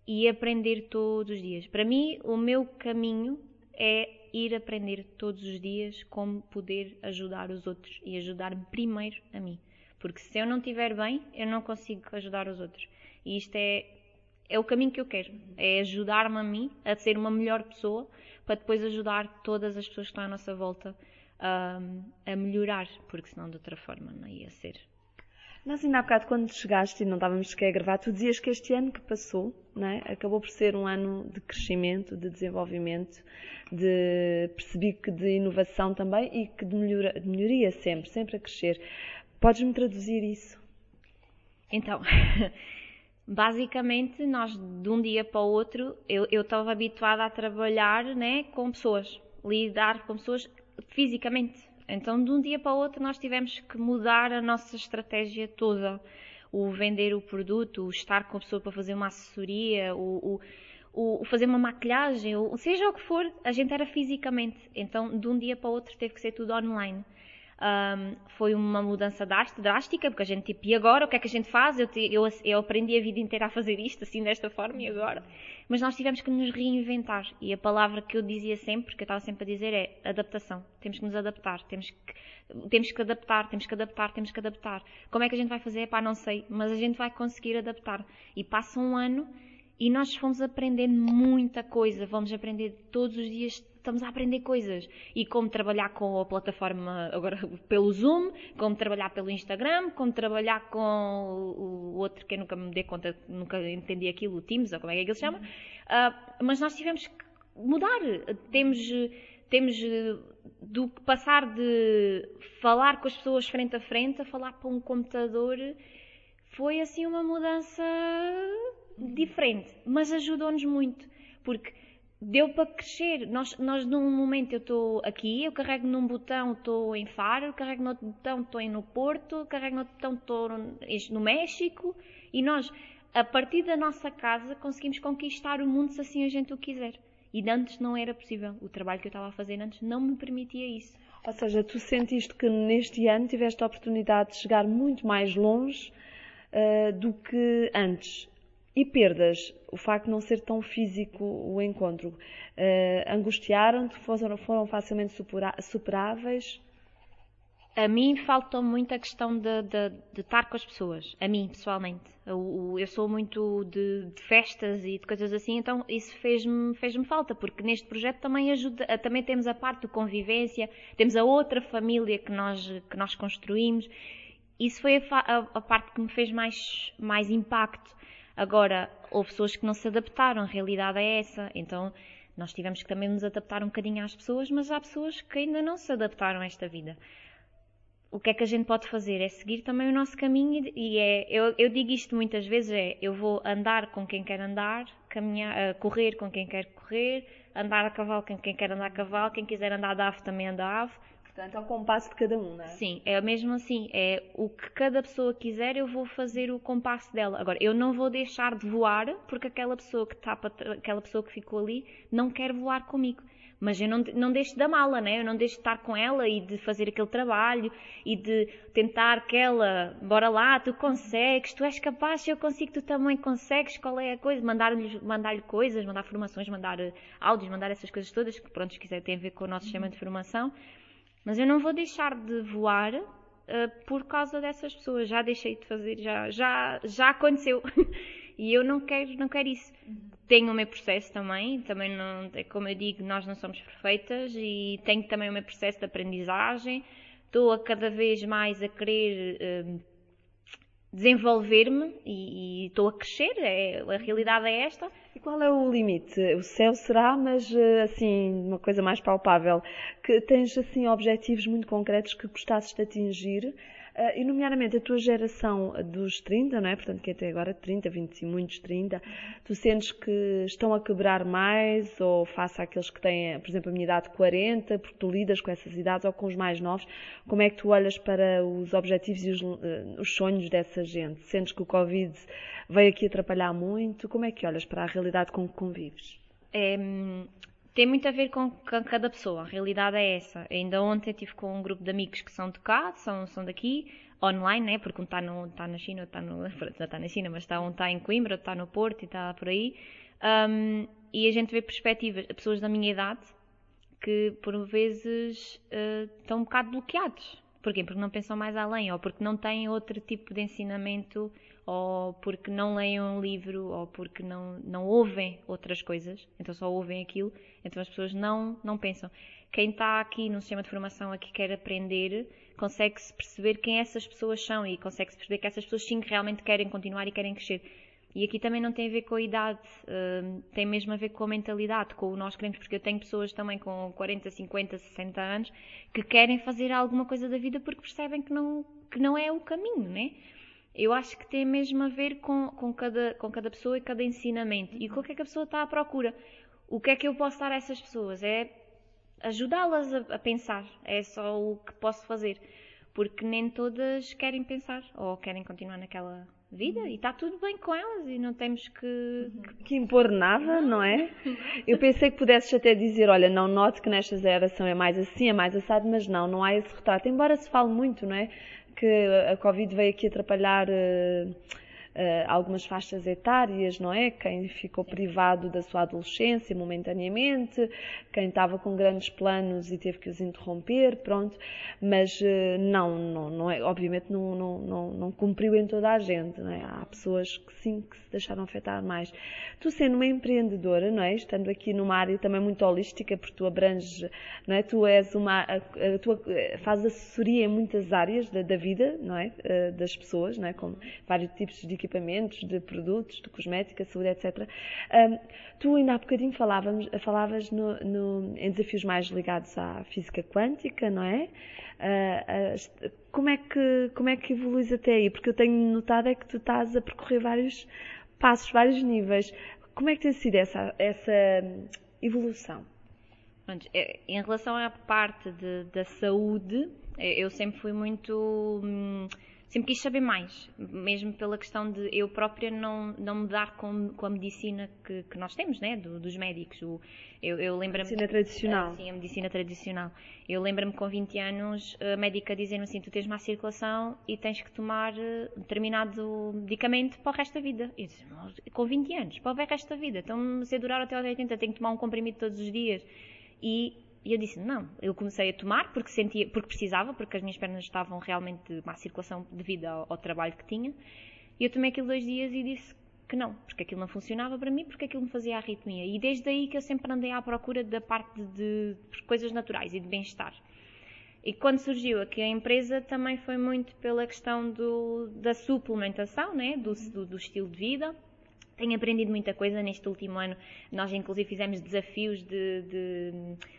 Speaker 1: e aprender todos os dias. Para mim, o meu caminho é ir aprender todos os dias como poder ajudar os outros e ajudar-me primeiro a mim. Porque se eu não estiver bem, eu não consigo ajudar os outros. E isto é, é o caminho que eu quero. É ajudar-me a mim a ser uma melhor pessoa para depois ajudar todas as pessoas que estão à nossa volta a, a melhorar. Porque senão de outra forma não ia ser.
Speaker 2: Nós ainda há bocado quando chegaste e não estávamos sequer a gravar, tu dizias que este ano que passou, é? acabou por ser um ano de crescimento, de desenvolvimento, de percebi que de inovação também e que de, melhora, de melhoria sempre, sempre a crescer. Podes-me traduzir isso?
Speaker 1: Então, basicamente, nós de um dia para o outro, eu, eu estava habituada a trabalhar né, com pessoas, lidar com pessoas fisicamente. Então, de um dia para o outro, nós tivemos que mudar a nossa estratégia toda. O vender o produto, o estar com a pessoa para fazer uma assessoria, o, o o, fazer uma maquilhagem, ou seja o que for, a gente era fisicamente. Então, de um dia para o outro, teve que ser tudo online. Um, foi uma mudança drástica, porque a gente, tipo, e agora? O que é que a gente faz? Eu, eu, eu aprendi a vida inteira a fazer isto, assim, desta forma, e agora? Mas nós tivemos que nos reinventar. E a palavra que eu dizia sempre, que eu estava sempre a dizer, é adaptação. Temos que nos adaptar, temos que, temos que adaptar, temos que adaptar, temos que adaptar. Como é que a gente vai fazer? Pá, não sei, mas a gente vai conseguir adaptar. E passa um ano E nós fomos aprendendo muita coisa, vamos aprender todos os dias, estamos a aprender coisas. E como trabalhar com a plataforma, agora pelo Zoom, como trabalhar pelo Instagram, como trabalhar com o outro que eu nunca me dei conta, nunca entendi aquilo, o Teams, ou como é que ele se chama. Uh, mas nós tivemos que mudar. Temos, temos do que passar de falar com as pessoas frente a frente a falar para um computador. Foi assim uma mudança diferente, mas ajudou-nos muito, porque deu para crescer. Nós, nós num momento eu estou aqui, eu carrego num botão, estou em Faro, carrego no outro botão, estou no Porto, carrego no outro botão, estou no, no México, e nós, a partir da nossa casa, conseguimos conquistar o mundo se assim a gente o quiser. E antes não era possível. O trabalho que eu estava a fazer antes não me permitia isso.
Speaker 2: Ou seja, tu sentiste que neste ano tiveste a oportunidade de chegar muito mais longe uh, do que antes. E perdas, o facto de não ser tão físico o encontro, uh, angustiaram-te, foram, foram facilmente superáveis?
Speaker 1: A mim faltou muito a questão de, de, de, estar com as pessoas, a mim pessoalmente. Eu, eu sou muito de, de, festas e de coisas assim, então isso fez-me fez falta, porque neste projeto também ajuda, também temos a parte de convivência, temos a outra família que nós, que nós construímos. Isso foi a, a, a parte que me fez mais, mais impacto. Agora, houve pessoas que não se adaptaram, a realidade é essa. Então, nós tivemos que também nos adaptar um bocadinho às pessoas, mas há pessoas que ainda não se adaptaram a esta vida. O que é que a gente pode fazer? É seguir também o nosso caminho e é, eu, eu digo isto muitas vezes, é, eu vou andar com quem quer andar, caminhar, uh, correr com quem quer correr, andar a cavalo com quem quer andar a cavalo, quem quiser andar de ave também anda a ave,
Speaker 2: Portanto, é o compasso de cada um, não é?
Speaker 1: Sim, é mesmo assim. É o que cada pessoa quiser, eu vou fazer o compasso dela. Agora, eu não vou deixar de voar porque aquela pessoa que está aquela pessoa que ficou ali não quer voar comigo. Mas eu não, não deixo da mala, né? Eu não deixo de estar com ela e de fazer aquele trabalho e de tentar que ela, bora lá, tu consegues, tu és capaz, eu consigo, tu também consegues, qual é a coisa? Mandar-lhe mandar coisas, mandar formações, mandar eh, áudios, mandar essas coisas todas que, pronto, se quiser, tem a ver com o nosso sistema de formação. Mas eu não vou deixar de voar uh, por causa dessas pessoas. Já deixei de fazer, já, já, já aconteceu. e eu não quero, não quero isso. Tenho o meu processo também, também não, como eu digo, nós não somos perfeitas e tenho também o meu processo de aprendizagem. Estou a cada vez mais a querer uh, desenvolver-me e, estou a crescer, é, a realidade é esta.
Speaker 2: E qual é o limite? O céu será, mas eh, assim, uma coisa mais palpável, que tens assim objetivos muito concretos que gostasses de atingir e, nomeadamente, a tua geração dos 30, não é? Portanto, que até agora 30, 20 e muitos 30, tu sentes que estão a quebrar mais ou face àqueles que têm, por exemplo, a minha idade 40, porque tu lidas com essas idades ou com os mais novos, como é que tu olhas para os objetivos e os, uh, os sonhos dessa gente? Sentes que o Covid veio aqui atrapalhar muito? Como é que olhas para a realidade com que convives?
Speaker 1: É, tem muito a ver com, cada pessoa, a realidade é essa. Ainda ontem estive com um grupo de amigos que são de cá, são, são daqui, online, né? porque um está tá na China, outro está no. Não está na China, mas está, um está em Coimbra, outro está no Porto e está por aí. Um, e a gente vê perspectivas, pessoas da minha idade que por vezes uh, estão um bocado bloqueados. Porquê? Porque não pensam mais além, ou porque não têm outro tipo de ensinamento ou porque não leem um livro, ou porque não, não ouvem outras coisas, então só ouvem aquilo, então as pessoas não, não pensam. Quem está aqui no sistema de formação, aqui quer aprender, consegue-se perceber quem essas pessoas são e consegue-se perceber que essas pessoas sim realmente querem continuar e querem crescer. E aqui também não tem a ver com a idade, uh, tem mesmo a ver com a mentalidade, com o nós queremos, porque eu tenho pessoas também com 40, 50, 60 anos que querem fazer alguma coisa da vida porque percebem que não, que não é o caminho, né? Eu acho que tem mesmo a ver com, com, cada, com cada pessoa e cada ensinamento. E com o que é que a pessoa está à procura. O que é que eu posso dar a essas pessoas? É ajudá-las a, a pensar. É só o que posso fazer. Porque nem todas querem pensar ou querem continuar naquela vida e está tudo bem com elas e não temos que,
Speaker 2: que impor nada, não é? Eu pensei que pudesses até dizer, olha, não note que nesta geração é mais assim, é mais assado, mas não, não há esse retrato. Embora se fale muito, não é? Que a Covid veio aqui atrapalhar uh, algumas faixas etárias, não é? Quem ficou privado da sua adolescência momentaneamente, quem estava com grandes planos e teve que os interromper, pronto. Mas não, não, não é, obviamente não, não, não, não cumpriu em toda a gente, não é? Há pessoas que sim, que se deixaram afetar mais. Tu sendo uma empreendedora, não é? Estando aqui numa área também muito holística, porque tu abranges, não é? Tu és uma, tu fazes assessoria em muitas áreas da, da vida, não é? Das pessoas, não é? Com vários tipos de equipamentos, de produtos, de cosmética, saúde, etc. Um, tu ainda há bocadinho falavas, falavas no, no, em desafios mais ligados à física quântica, não é? Uh, uh, como é que como é que evoluís até aí? Porque eu tenho notado é que tu estás a percorrer vários passos, vários níveis. Como é que tem sido essa, essa evolução?
Speaker 1: É, em relação à parte de, da saúde, é, eu sempre fui muito. Sempre quis saber mais, mesmo pela questão de eu própria não, não me dar com, com a medicina que, que nós temos, né? Do, dos médicos. O, eu, eu lembro
Speaker 2: medicina tradicional.
Speaker 1: Sim, a medicina tradicional. Eu lembro-me com 20 anos a médica dizer-me assim: tu tens má circulação e tens que tomar eh, determinado medicamento para o resto da vida. Eu disse, com 20 anos, para o resto da vida. Então, se durar até aos 80, tenho que tomar um comprimido todos os dias. E e eu disse não. Eu comecei a tomar porque sentia, porque precisava, porque as minhas pernas estavam realmente de má circulação devido ao, ao trabalho que tinha. E eu tomei aquilo dois dias e disse que não, porque aquilo não funcionava para mim, porque aquilo me fazia arritmia. E desde aí que eu sempre andei à procura da parte de, de coisas naturais e de bem-estar. E quando surgiu aqui a empresa também foi muito pela questão do, da suplementação, né? do, do, do estilo de vida tenho aprendido muita coisa neste último ano. Nós, inclusive, fizemos desafios de, de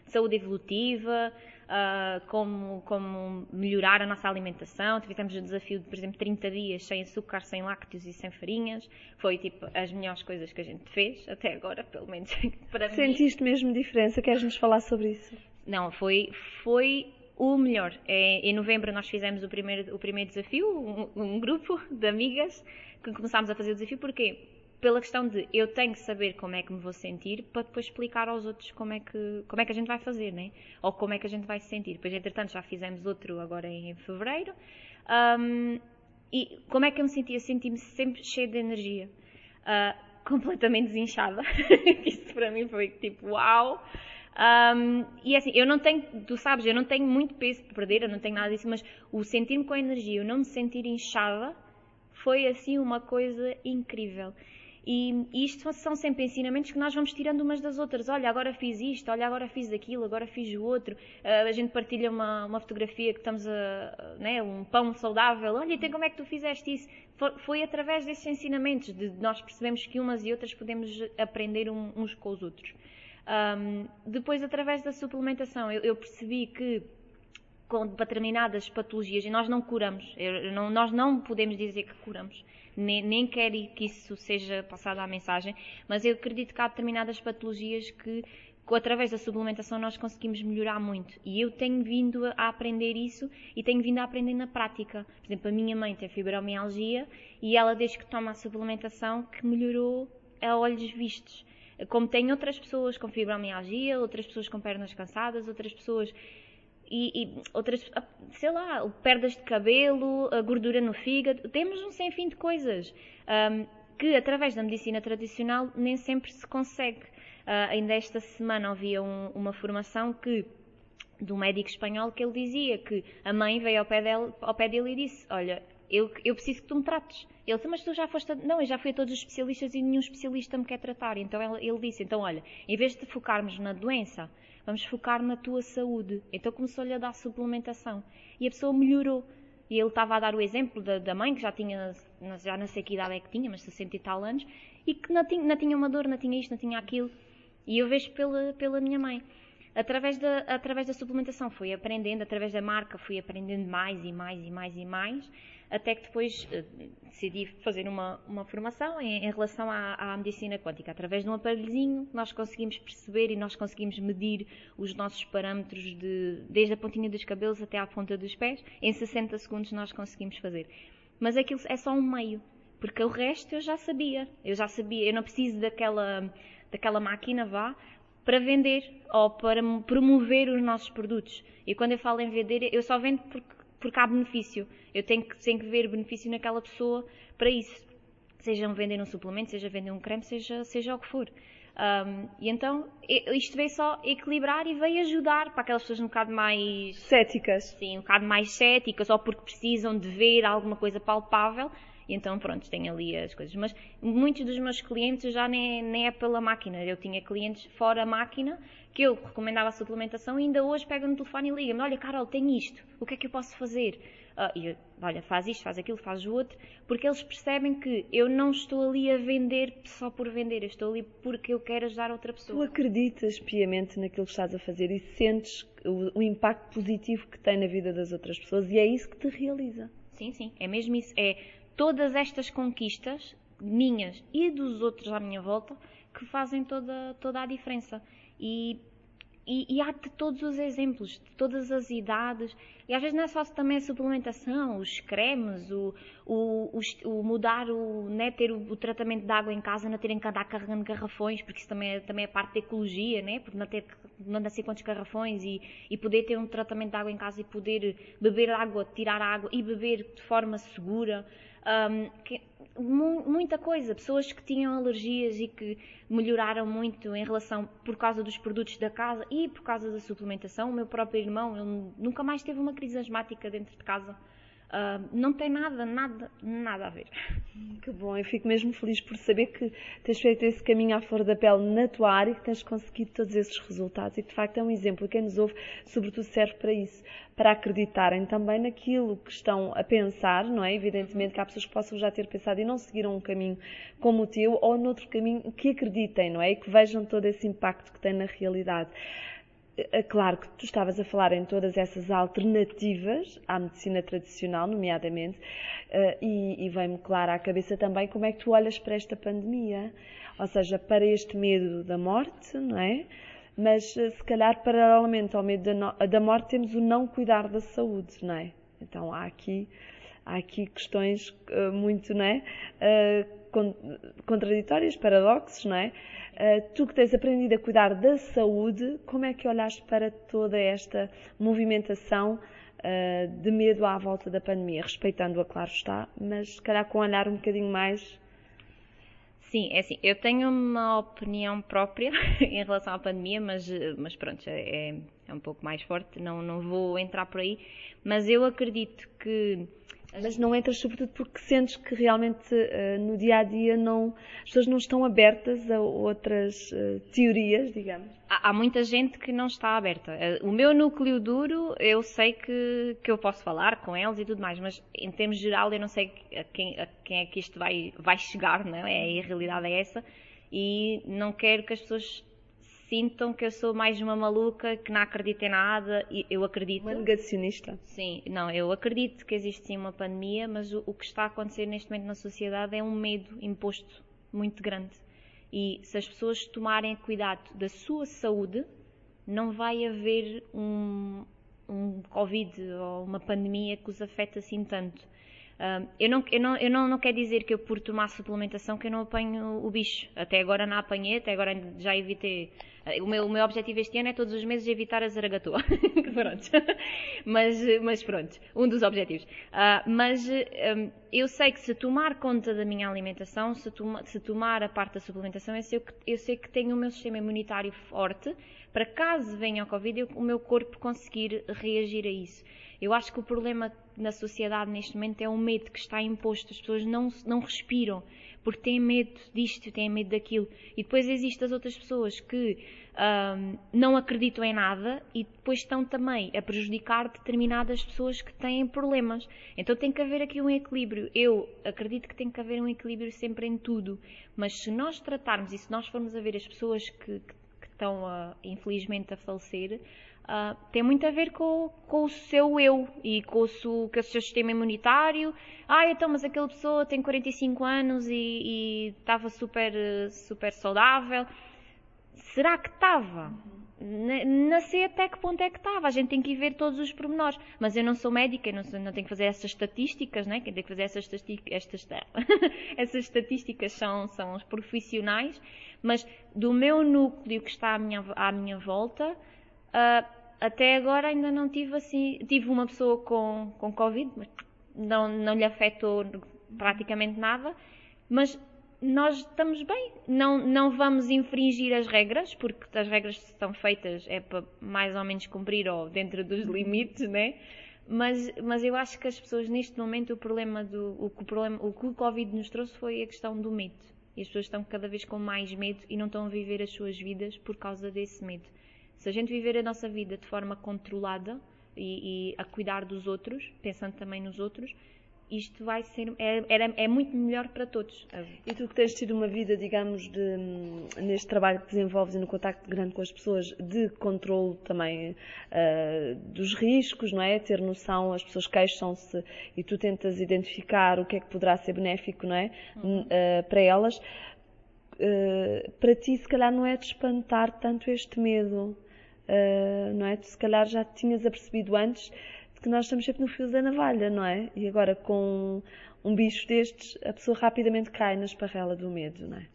Speaker 1: saúde evolutiva, uh, como, como melhorar a nossa alimentação. Fizemos o desafio de, por exemplo, 30 dias sem açúcar, sem lácteos e sem farinhas. Foi, tipo, as melhores coisas que a gente fez até agora, pelo menos para
Speaker 2: Sentiste mim. mesmo diferença? Queres-nos falar sobre isso?
Speaker 1: Não, foi, foi o melhor. É, em novembro nós fizemos o primeiro, o primeiro desafio, um, um grupo de amigas que começámos a fazer o desafio. Porquê? Pela questão de eu tenho que saber como é que me vou sentir para depois explicar aos outros como é que, como é que a gente vai fazer, né? Ou como é que a gente vai se sentir. Depois, entretanto, já fizemos outro agora em fevereiro. Um, e como é que eu me sentia? Senti-me sempre cheia de energia. Uh, completamente desinchada. Isso para mim foi tipo, uau! Um, e assim, eu não tenho, tu sabes, eu não tenho muito peso para perder, eu não tenho nada disso, mas o sentir-me com energia, o não me sentir inchada, foi assim uma coisa incrível. E, isto são sempre ensinamentos que nós vamos tirando umas das outras. Olha, agora fiz isto, olha, agora fiz aquilo, agora fiz o outro. Uh, a gente partilha uma, uma fotografia que estamos a, né, um pão saudável. Olha, então como é que tu fizeste isso? Foi, foi através desses ensinamentos de nós percebemos que umas e outras podemos aprender uns com os outros. Um, depois, através da suplementação, eu, eu percebi que com determinadas patologias, e nós não curamos, eu, não, nós não podemos dizer que curamos, nem, nem quero que isso seja passado à mensagem, mas eu acredito que há determinadas patologias que através da suplementação nós conseguimos melhorar muito. E eu tenho vindo a aprender isso e tenho vindo a aprender na prática. Por exemplo, a minha mãe tem fibromialgia e ela, desde que toma a suplementação, que melhorou a olhos vistos. Como tem outras pessoas com fibromialgia, outras pessoas com pernas cansadas, outras pessoas e, e, outras, ah, sei lá, perdas de cabelo, gordura no fígado, temos um sem fim de coisas um, que através da medicina tradicional nem sempre se consegue. Uh, ainda esta semana havia um, uma formação que do médico espanhol que ele dizia que a mãe veio ao pé dele, ao pé dele e disse, olha, eu, eu preciso que tu me trates. Ele disse, mas tu já foste. A... Não, eu já fui a todos os especialistas e nenhum especialista me quer tratar. Então ele, ele disse: então olha, em vez de focarmos na doença, vamos focar na tua saúde. Então começou-lhe a dar suplementação. E a pessoa melhorou. E ele estava a dar o exemplo da, da, mãe, que já tinha, já não sei que idade é que tinha, mas 60 e tal anos, e que não tinha, não tinha uma dor, não tinha isto, não tinha aquilo. E eu vejo pela, pela minha mãe. Através da, através da suplementação fui aprendendo, através da marca fui aprendendo mais e mais e mais e mais até que depois uh, decidi fazer uma, uma formação em, em relação à, à, medicina quântica. Através de um aparelhozinho, nós conseguimos perceber e nós conseguimos medir os nossos parâmetros de, desde a pontinha dos cabelos até à ponta dos pés. Em 60 segundos nós conseguimos fazer. Mas aquilo é só um meio, porque o resto eu já sabia. Eu já sabia, eu não preciso daquela, daquela máquina, vá, para vender ou para promover os nossos produtos. E quando eu falo em vender, eu só vendo porque porque há benefício. Eu tenho que, tenho que ver benefício naquela pessoa para isso. seja vender um suplemento, seja vender um creme, seja, seja o que for. Um, e então isto veio só equilibrar e veio ajudar para aquelas pessoas um bocado mais
Speaker 2: céticas.
Speaker 1: Sim, um bocado mais céticas, ou porque precisam de ver alguma coisa palpável. E então, pronto, tenho ali as coisas. Mas muitos dos meus clientes já nem, nem é pela máquina. Eu tinha clientes fora a máquina que eu recomendava a suplementação e ainda hoje pegam no telefone e ligam-me: Olha, Carol, tenho isto, o que é que eu posso fazer? Uh, e eu, olha, faz isto, faz aquilo, faz o outro, porque eles percebem que eu não estou ali a vender só por vender, eu estou ali porque eu quero ajudar outra pessoa.
Speaker 2: Tu acreditas piamente naquilo que estás a fazer e sentes o, o impacto positivo que tem na vida das outras pessoas e é isso que te realiza.
Speaker 1: Sim, sim, é mesmo isso. É todas estas conquistas, minhas e dos outros à minha volta, que fazem toda, toda a diferença. E e, e, há de todos os exemplos, de todas as idades. E às vezes não é só também a suplementação, os cremes, o, o, o, o mudar, o, né, ter o, o, tratamento de água em casa, não terem que andar carregando garrafões, porque isso também é, também é parte da ecologia, né? Porque não ter não sei quantos garrafões e, e poder ter um tratamento de água em casa e poder beber água, tirar água e beber de forma segura. Um, que, muita coisa, pessoas que tinham alergias e que melhoraram muito em relação por causa dos produtos da casa e por causa da suplementação. O meu próprio irmão, ele nunca mais teve uma crise asmática dentro de casa. Uh, não tem nada, nada, nada a ver.
Speaker 2: Que bom, eu fico mesmo feliz por saber que tens feito esse caminho à flor da pele na tua área e que tens conseguido todos esses resultados e que de facto é um exemplo. Quem nos ouve, sobretudo, serve para isso, para acreditarem também naquilo que estão a pensar, não é? Evidentemente que há pessoas que possam já ter pensado e não seguiram um caminho como o teu ou noutro caminho que acreditem, não é? E que vejam todo esse impacto que tem na realidade. É claro que tu estavas a falar em todas essas alternativas à medicina tradicional, nomeadamente, eh, e, e vem-me claro à cabeça também como é que tu olhas para esta pandemia, ou seja, para este medo da morte, não é? Mas eh, se calhar paralelamente ao medo da morte temos o não cuidar da saúde, não é? Então há aqui há aqui questões uh, muito é? Uh, contraditórias, paradoxos, não é? Uh, tu que tens aprendido a cuidar da saúde, como é que olhaste para toda esta movimentação de medo à volta da pandemia? Respeitando-a, claro está, mas se calhar com um olhar um bocadinho mais
Speaker 1: Sim, é assim, eu tenho uma opinião própria em relação à pandemia, mas, mas pronto, é, é um pouco mais forte, não, não vou entrar por aí, mas eu acredito que
Speaker 2: mas não entras sobretudo porque sentes que realmente uh, no dia a dia não, as pessoas não estão abertas a outras uh, teorias, digamos.
Speaker 1: Há, há, muita gente que não está aberta. Uh, o meu núcleo duro, eu sei que, que eu posso falar com eles e tudo mais, mas em termos geral eu não sei a quem, a quem é que isto vai, vai chegar, não é? A realidade é essa. E não quero que as pessoas sintam que eu sou mais uma maluca que não acredita em nada e eu acredito.
Speaker 2: Uma negacionista.
Speaker 1: Sim, não, eu acredito que existe sim uma pandemia, mas o, o que está a acontecer neste momento na sociedade é um medo imposto muito grande. E se as pessoas tomarem cuidado da sua saúde, não vai haver um, um Covid ou uma pandemia que os afeta assim tanto. Eu não, eu, não, eu não, não dizer que eu por tomar suplementação que eu não apanho o bicho. Até agora não apanhei, até agora já evitei o meu, o meu objetivo este ano é todos os meses evitar a zaragatoa. pronto. mas, mas pronto, um dos objetivos. Uh, mas um, eu sei que se tomar conta da minha alimentação, se, toma, se tomar a parte da suplementação, eu sei, que, eu sei que tenho o meu sistema imunitário forte para caso venha o Covid, eu, o meu corpo conseguir reagir a isso. Eu acho que o problema na sociedade neste momento é o medo que está imposto. As pessoas não, não respiram porque têm medo disto, têm medo daquilo. E depois existem as outras pessoas que um, não acreditam em nada e depois estão também a prejudicar determinadas pessoas que têm problemas. Então tem que haver aqui um equilíbrio. Eu acredito que tem que haver um equilíbrio sempre em tudo, mas se nós tratarmos e se nós formos a ver as pessoas que, que, estão, a, infelizmente, a falecer, Uh, tem muito a ver com, com, o seu eu e com o, seu, com o, seu sistema imunitário. Ah, então, mas aquela pessoa tem 45 anos e estava super, super saudável. Será que estava? Não sei até que ponto é que estava. A gente tem que ir ver todos os pormenores. Mas eu não sou médica, não, sou, não tenho que fazer essas estatísticas, né? Quem tem que fazer essas, estas, essas estatísticas são, são os profissionais. Mas do meu núcleo que está à minha, à minha volta, uh, até agora ainda não tive assim. Tive uma pessoa com, com Covid, mas não, não lhe afetou praticamente nada. mas nós estamos bem. Não, não vamos infringir as regras, porque as regras que estão feitas é para mais ou menos cumprir ou dentro dos limites, né? Mas, mas eu acho que as pessoas neste momento o problema do o o problema o que o Covid nos trouxe foi a questão do medo. E as pessoas estão cada vez com mais medo e não estão a viver as suas vidas por causa desse medo. Se a gente viver a nossa vida de forma controlada e, e a cuidar dos outros, pensando também nos outros, isto vai ser é, é, é, muito melhor para todos.
Speaker 2: E tu que tens tido uma vida, digamos, de, neste trabalho que desenvolves e no contacto grande com as pessoas, de controle também uh, dos riscos, não é? Ter noção, as pessoas queixam-se e tu tentas identificar o que é que poderá ser benéfico, não é? Uhum. Uh, para elas. Uh, para ti, se calhar, não é de espantar tanto este medo, não é? Tu, se calhar, já tinhas apercebido antes que nós estamos sempre no fio da navalha, não é? E agora com um bicho destes, a pessoa rapidamente cai na esparrela do medo, não é?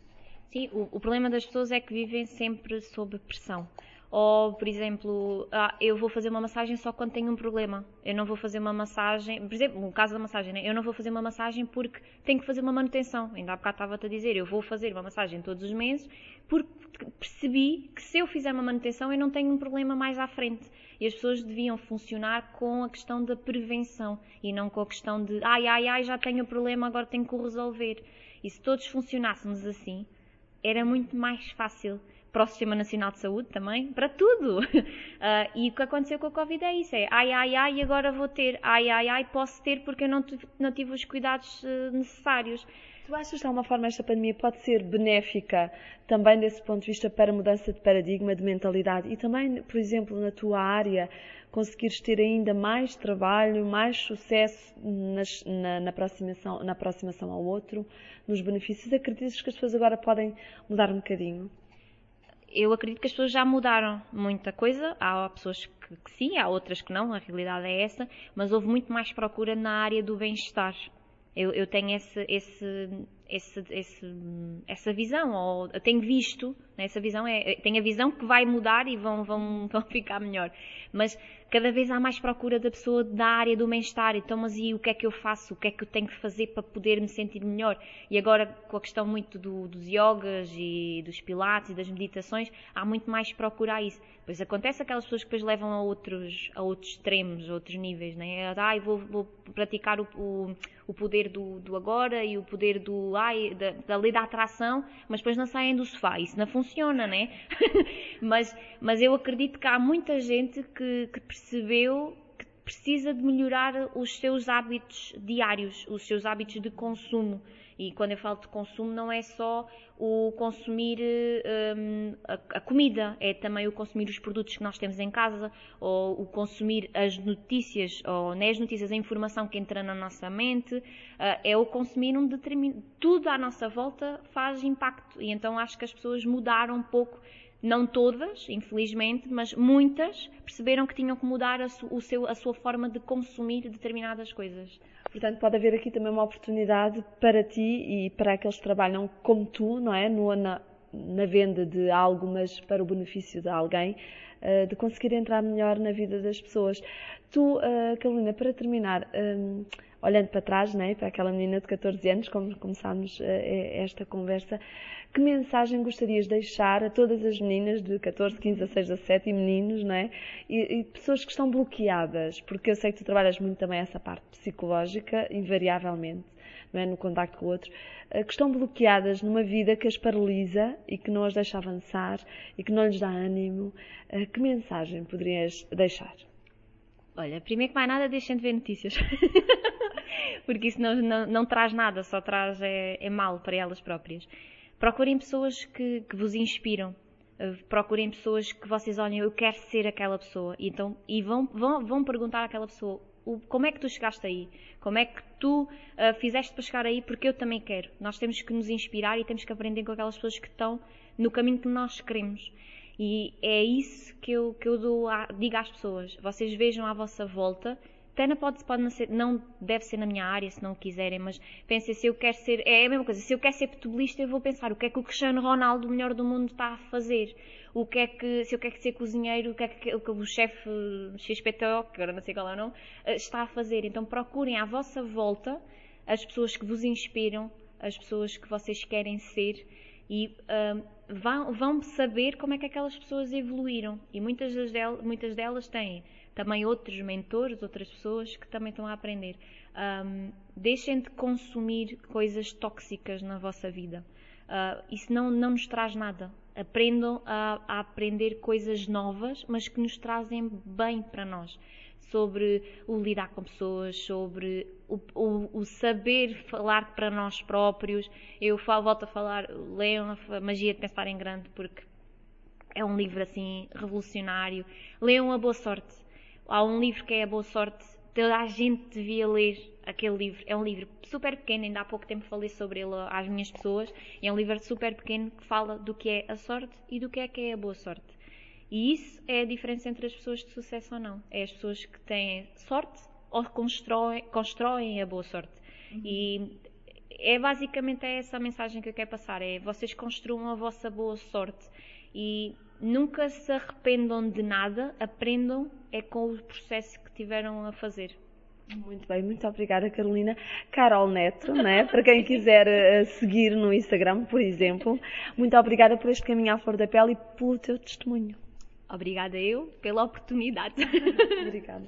Speaker 1: Sim, o, o problema das pessoas é que vivem sempre sob pressão. Ou, por exemplo, ah, eu vou fazer uma massagem só quando tenho um problema. Eu não vou fazer uma massagem, por exemplo, no caso da massagem, né? eu não vou fazer uma massagem porque tenho que fazer uma manutenção. Ainda há bocado estava-te a dizer, eu vou fazer uma massagem todos os meses porque percebi que se eu fizer uma manutenção eu não tenho um problema mais à frente. E as pessoas deviam funcionar com a questão da prevenção e não com a questão de ai, ai, ai, já tenho o problema, agora tenho que o resolver. E se todos funcionássemos assim, era muito mais fácil para o Sistema Nacional de Saúde também, para tudo. Uh, e o que aconteceu com a Covid é isso: é ai, ai, ai, agora vou ter, ai, ai, ai, posso ter porque eu não, não tive os cuidados uh, necessários.
Speaker 2: Tu achas que de alguma forma esta pandemia pode ser benéfica também desse ponto de vista para a mudança de paradigma, de mentalidade e também, por exemplo, na tua área, conseguires ter ainda mais trabalho, mais sucesso nas, na, na, aproximação, na aproximação ao outro, nos benefícios? Acreditas que as pessoas agora podem mudar um bocadinho?
Speaker 1: Eu acredito que as pessoas já mudaram muita coisa. Há pessoas que, que sim, há outras que não, a realidade é essa, mas houve muito mais procura na área do bem-estar eu, eu tenho esse, esse, esse, essa visão, ou eu tenho visto, né, essa visão é, tenho a visão que vai mudar e vão, vão, vão ficar melhor. Mas cada vez há mais procura da pessoa da área do bem-estar. Então, mas e o que é que eu faço? O que é que eu tenho que fazer para poder me sentir melhor? E agora, com a questão muito do, dos yogas e dos pilates e das meditações, há muito mais procura a isso. Pois acontece aquelas pessoas que depois levam a outros, a outros extremos, a outros níveis, né? Ah, vou, vou praticar o, o, o poder do, do, agora e o poder do, ai, da, da, lei da atração, mas depois não saem do sofá. Isso não funciona, né? mas, mas eu acredito que há muita gente que, que percebeu que precisa de melhorar os seus hábitos diários, os seus hábitos de consumo. E quando eu falo de consumo, não é só o consumir um, a, a, comida, é também o consumir os produtos que nós temos em casa, ou o consumir as notícias, ou nem as notícias, a informação que entra na nossa mente, uh, é o consumir um determinado. Tudo à nossa volta faz impacto. E então acho que as pessoas mudaram um pouco não todas, infelizmente, mas muitas perceberam que tinham que mudar a, su, seu, a sua forma de consumir determinadas coisas.
Speaker 2: Portanto, pode haver aqui também uma oportunidade para ti e para aqueles que trabalham como tu, não é? No, na, na venda de algo, mas para o benefício de alguém, uh, de conseguir entrar melhor na vida das pessoas. Tu, uh, Carolina, para terminar, um, olhando para trás, né, para aquela menina de 14 anos, como começámos esta conversa, que mensagem gostarias de deixar a todas as meninas de 14, 15, 16, 17 e meninos, não é? E, e, pessoas que estão bloqueadas, porque eu sei que tu trabalhas muito também essa parte psicológica, invariavelmente, não é? No contacto com o outro, eh, que estão bloqueadas numa vida que as paralisa e que não as deixa avançar e que não lhes dá ânimo. Eh, que mensagem poderias deixar?
Speaker 1: Olha, primeiro que mais nada, deixem de ver notícias. porque isso não, não, não, traz nada, só traz é, é mal para elas próprias. Procurem pessoas que, que vos inspiram. Uh, procurem pessoas que vocês olhem, eu quero ser aquela pessoa. E, então, e vão, vão, vão perguntar àquela pessoa o, como é que tu chegaste aí? Como é que tu uh, fizeste para chegar aí? Porque eu também quero. Nós temos que nos inspirar e temos que aprender com aquelas pessoas que estão no caminho que nós queremos. E é isso que eu, que eu dou a, digo às pessoas. Vocês vejam à vossa volta até não pode, pode não, ser, não deve ser na minha área, se não o quiserem, mas pensem se eu quero ser, é a mesma coisa, se eu quero ser futebolista, eu vou pensar o que é que o Cristiano Ronaldo, o melhor do mundo, está a fazer. O que é que, se eu quero ser cozinheiro, o que é que, o, o chefe XPTO, que agora não sei qual é o nome, eh, está a fazer. Então procurem à vossa volta as pessoas que vos inspiram, as pessoas que vocês querem ser e um, vão, vão, saber como é que aquelas pessoas evoluíram. E muitas, muitas delas têm também outros mentores, outras pessoas que também estão a aprender. Um, deixem de consumir coisas tóxicas na vossa vida. Uh, isso não, não nos traz nada. Aprendam a, a aprender coisas novas, mas que nos trazem bem para nós sobre o lidar com pessoas, sobre o, o, o, saber falar para nós próprios. Eu falo, volto a falar, leiam a Magia de Pensar em Grande, porque é um livro assim revolucionário. Leiam A Boa Sorte. Há um livro que é A Boa Sorte, toda a gente devia ler aquele livro. É um livro super pequeno, ainda há pouco tempo falei sobre ele às minhas pessoas. É um livro super pequeno que fala do que é a sorte e do que é que é a boa sorte. E isso é a diferença entre as pessoas de sucesso ou não. É as pessoas que têm sorte ou constroem, constroem a boa sorte. Uhum. E é basicamente essa a mensagem que eu quero passar. É vocês construam a vossa boa sorte. E nunca se arrependam de nada, aprendam é com o processo que tiveram a fazer.
Speaker 2: Muito bem, muito obrigada, Carolina. Carol Neto, né? para quem quiser uh, seguir no Instagram, por exemplo. Muito obrigada por este caminho à flor da pele e pelo teu testemunho.
Speaker 1: Obrigada eu pela oportunidade.
Speaker 2: Obrigada.